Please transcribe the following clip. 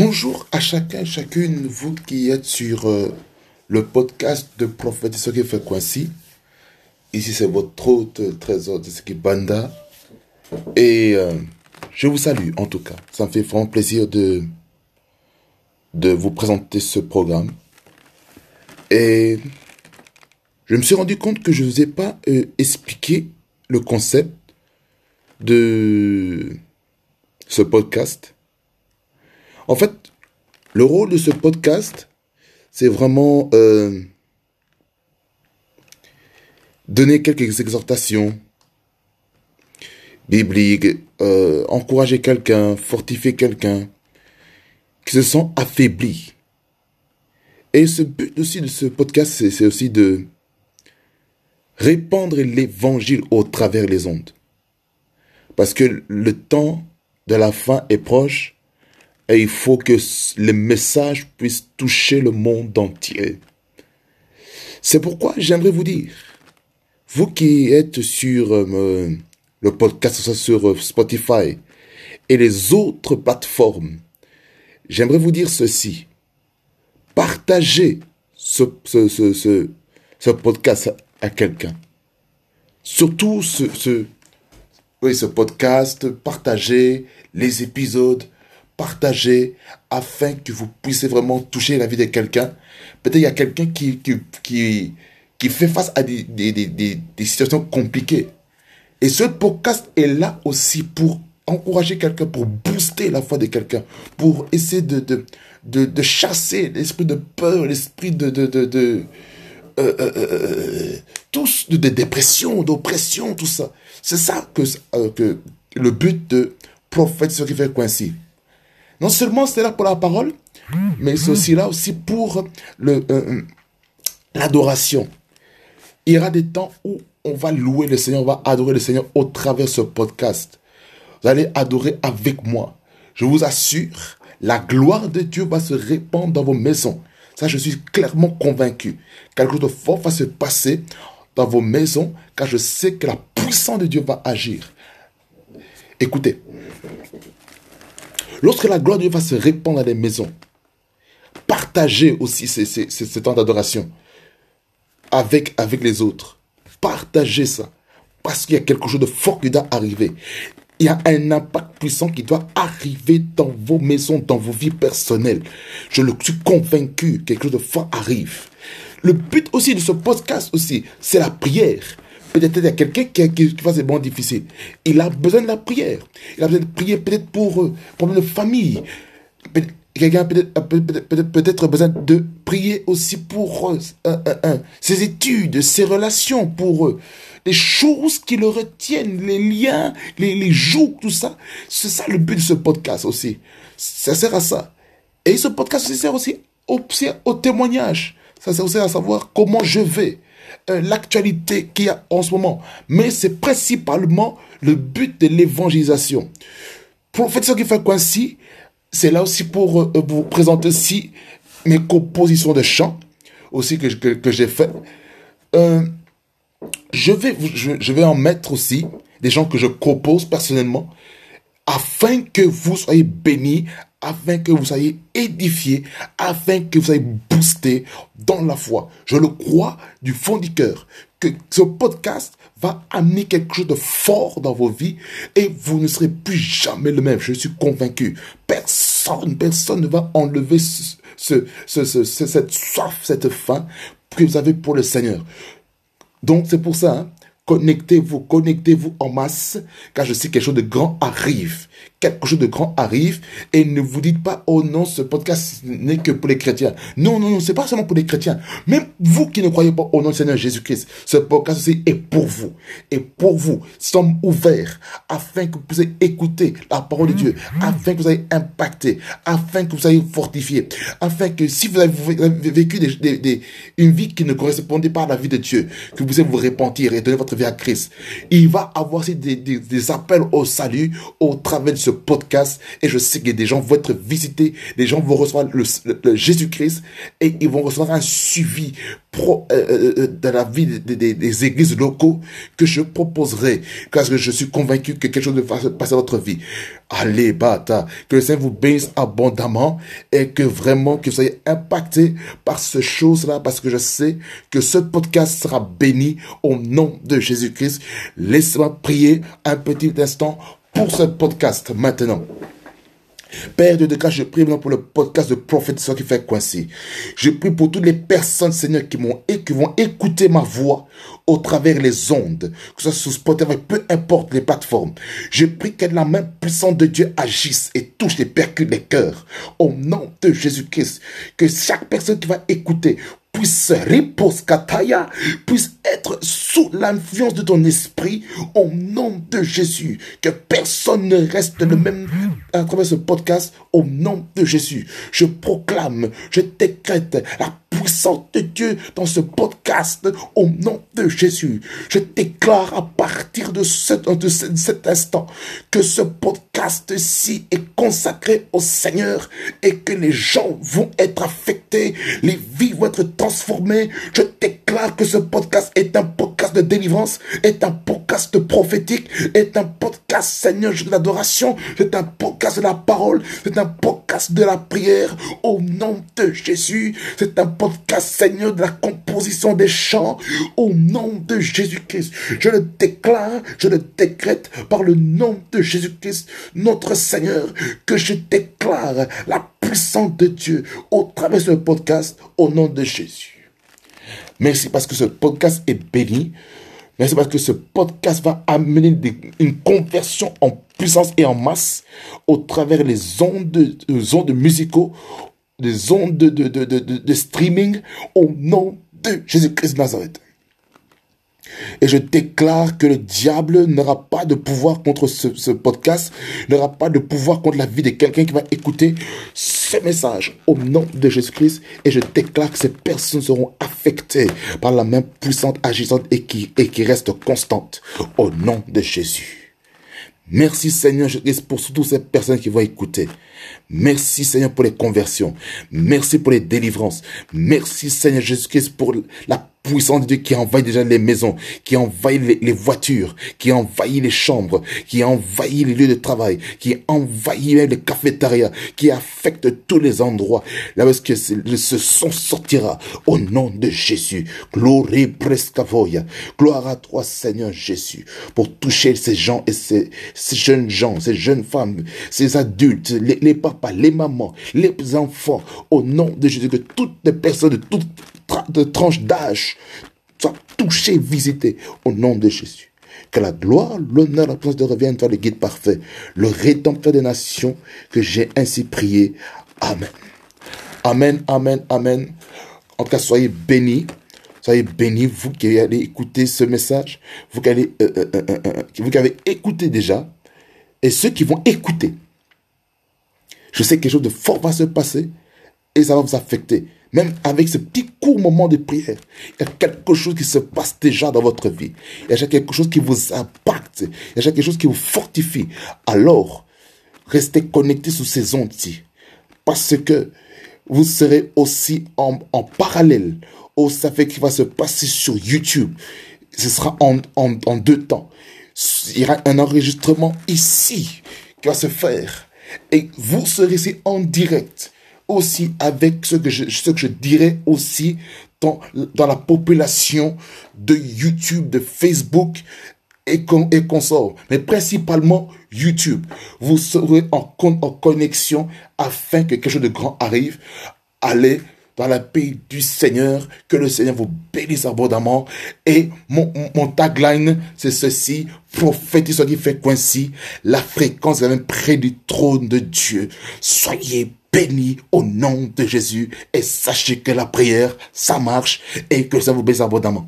Bonjour à chacun et chacune, vous qui êtes sur euh, le podcast de Prophète qui fait Ici, c'est votre hôte euh, trésor de ce Banda. Et euh, je vous salue en tout cas. Ça me fait vraiment plaisir de vous présenter ce programme. Et je me suis rendu compte que je ne vous ai pas expliqué le concept de ce podcast. En fait, le rôle de ce podcast, c'est vraiment euh, donner quelques exhortations bibliques, euh, encourager quelqu'un, fortifier quelqu'un qui se sent affaibli. Et ce but aussi de ce podcast, c'est aussi de répandre l'évangile au travers les ondes. Parce que le temps de la fin est proche et il faut que le message puisse toucher le monde entier. C'est pourquoi j'aimerais vous dire, vous qui êtes sur euh, le podcast sur euh, Spotify et les autres plateformes, j'aimerais vous dire ceci. Partagez ce, ce, ce, ce, podcast à quelqu'un. Surtout ce, ce, oui, ce podcast, partagez les épisodes, partager afin que vous puissiez vraiment toucher la vie de quelqu'un. Peut-être il y a quelqu'un qui, qui, qui, fait face à des, situations compliquées. Et ce podcast est là aussi pour encourager quelqu'un, pour booster la foi de quelqu'un, pour essayer de, de, de, chasser l'esprit de peur, l'esprit de... de, de, euh, euh, euh, tous de, dépression, d'oppression, tout ça. C'est ça que, que le but de prophète ce qui fait. Non seulement c'est là pour la parole, mais c'est aussi là aussi pour euh, euh, l'adoration. Il y aura des temps où on va louer le Seigneur, on va adorer le Seigneur au travers de ce podcast. Vous allez adorer avec moi. Je vous assure, la gloire de Dieu va se répandre dans vos maisons. Ça, je suis clairement convaincu. Quelque chose de fort va se passer dans vos maisons, car je sais que la puissance de Dieu va agir. Écoutez, Lorsque la gloire de Dieu va se répandre dans les maisons, partagez aussi ce, temps d'adoration avec, avec les autres. Partagez ça. Parce qu'il y a quelque chose de fort qui doit arriver. Il y a un impact puissant qui doit arriver dans vos maisons, dans vos vies personnelles. Je le suis convaincu, quelque chose de fort arrive. Le but aussi de ce podcast aussi, c'est la prière. Peut-être qu'il y a quelqu'un qui, qui, qui, des moments difficiles. Il a besoin de la prière. Il a besoin de prier peut-être pour euh, problème de famille. Quelqu'un peut-être peut, besoin de prier aussi pour euh, ses études, ses relations, pour eux. Les choses qui le retiennent, les liens, les, les jours, tout ça. C'est ça le but de ce podcast aussi. Ça sert à ça. Et ce podcast sert aussi au, au témoignage. Ça sert aussi à savoir comment je vais. Euh, l'actualité qu'il y a en ce moment. Mais c'est principalement le but de l'évangélisation. Faire ce qui fait ici, c'est là aussi pour euh, vous présenter aussi mes compositions de chants aussi que, que, j'ai fait. Euh, je, vais, je vais en mettre aussi des gens que je compose personnellement afin que vous soyez bénis, afin que vous soyez édifiés, afin que vous soyez boostés dans la foi. Je le crois du fond du cœur que ce podcast va amener quelque chose de fort dans vos vies et vous ne serez plus jamais le même. Je suis convaincu. Personne, personne ne va enlever ce, cette soif, cette faim que vous avez pour le Seigneur. Donc c'est pour ça, hein, Connectez-vous, connectez-vous en masse, car je sais que quelque chose de grand arrive. Quelque chose de grand arrive, et ne vous dites pas, oh non, ce podcast n'est que pour les chrétiens. Non, non, non, c'est pas seulement pour les chrétiens. Même vous qui ne croyez pas au nom du Seigneur Jésus-Christ, ce podcast aussi est pour vous. Et pour vous, sommes ouverts afin que vous puissiez écouter la parole de Dieu, afin que vous soyez impacté, afin que vous soyez fortifié, afin que si vous avez vécu des, une vie qui ne correspondait pas à la vie de Dieu, que vous puissiez vous repentir et donner votre à Christ. Il va avoir aussi des, des, appels au salut au travers de ce podcast et je sais que des gens vont être visités, des gens vont recevoir le, Jésus-Christ et ils vont recevoir un suivi pro, euh, euh, euh, dans la vie des, églises locaux que je proposerai parce que je suis convaincu que quelque chose va se passer dans votre vie. Allez, bata, que le Seigneur vous bénisse abondamment et que vraiment que vous soyez impacté par ce chose-là parce que je sais que ce podcast sera béni au nom de Jésus-Christ. Laissez-moi prier un petit instant pour ce podcast maintenant. Père de grâce, je prie pour le podcast de prophétie qui fait coincer. Je prie pour toutes les personnes, Seigneur, qui, vont, et qui vont écouter ma voix au travers les ondes, que ce soit sur Spotify, peu importe les plateformes. Je prie que la main puissante de Dieu agisse et touche et percute les cœurs. Au nom de Jésus-Christ, que chaque personne qui va écouter puisse kataya, puisse être sous l'influence de ton esprit au nom de Jésus. Que personne ne reste le même à travers ce podcast au nom de Jésus. Je proclame, je décrète la puissance de Dieu dans ce podcast au nom de Jésus. Je déclare à partir de, de cet instant que ce podcast-ci est consacré au Seigneur et que les gens vont être affectés, les vies vont être transformées. Déclare que ce podcast est un podcast de délivrance, est un podcast prophétique, est un podcast, Seigneur, de l'adoration, c'est un podcast de la parole, c'est un podcast de la prière au nom de Jésus, c'est un podcast, Seigneur, de la composition des chants au nom de Jésus-Christ. Je le déclare, je le décrète par le nom de Jésus-Christ, notre Seigneur, que je déclare la puissance de Dieu au travers de ce podcast au nom de Jésus. Merci parce que ce podcast est béni. Merci parce que ce podcast va amener une conversion en puissance et en masse au travers les ondes, ondes musicaux, les ondes de, de, de, de streaming au nom de Jésus-Christ de Nazareth. Et je déclare que le diable n'aura pas de pouvoir contre ce, podcast, n'aura pas de pouvoir contre la vie de quelqu'un qui va écouter ce message au nom de Jésus-Christ. Et je déclare que ces personnes seront affectées par la main puissante, agissante et qui, et qui reste constante au nom de Jésus. Merci Seigneur Jésus pour toutes ces personnes qui vont écouter. Merci Seigneur pour les conversions. Merci pour les délivrances. Merci Seigneur Jésus-Christ pour la puissance de Dieu qui envahit déjà les maisons, qui envahit les, voitures, qui envahit les chambres, qui envahit les lieux de travail, qui envahit les cafétérias, qui affecte tous les endroits. Là où que ce son sortira au nom de Jésus. Gloire prescavoia. Gloire à toi Seigneur Jésus pour toucher ces gens et ces, jeunes gens, ces jeunes femmes, ces adultes, les, les papas, les mamans, les enfants, au nom de Jésus, que toutes les personnes de toutes de tranches d'âge soient touchées, visitées au nom de Jésus. Que la gloire, l'honneur, la présence de revienne toi le guide parfait, le rédempteur des nations, que j'ai ainsi prié. Amen. Amen, amen, amen. En tout cas, soyez bénis. Soyez bénis, vous qui allez écouter ce message, vous qui, euh, euh, euh, vous qui avez écouté déjà, et ceux qui vont écouter. Je sais que quelque chose de fort va se passer et ça va vous affecter. Même avec ce petit court moment de prière, il y a quelque chose qui se passe déjà dans votre vie. Il y a quelque chose qui vous impacte. Il y a quelque chose qui vous fortifie. Alors, restez connectés sous ces ondes-ci. Parce que vous serez aussi en, en parallèle au ça fait qui va se passer sur YouTube. Ce sera en, en, en deux temps. Il y aura un enregistrement ici qui va se faire. Et vous serez ici en direct aussi avec ce que je, ce que je dirais aussi dans, dans la population de YouTube, de Facebook et, et consorts, mais principalement YouTube. Vous serez en, en connexion afin que quelque chose de grand arrive. Allez dans la paix du Seigneur, que le Seigneur vous bénisse abondamment. Et mon, tagline, c'est ceci, prophétise qui fait coïncide, la fréquence est même près du trône de Dieu. Soyez bénis au nom de Jésus et sachez que la prière, ça marche et que ça vous bénisse abondamment.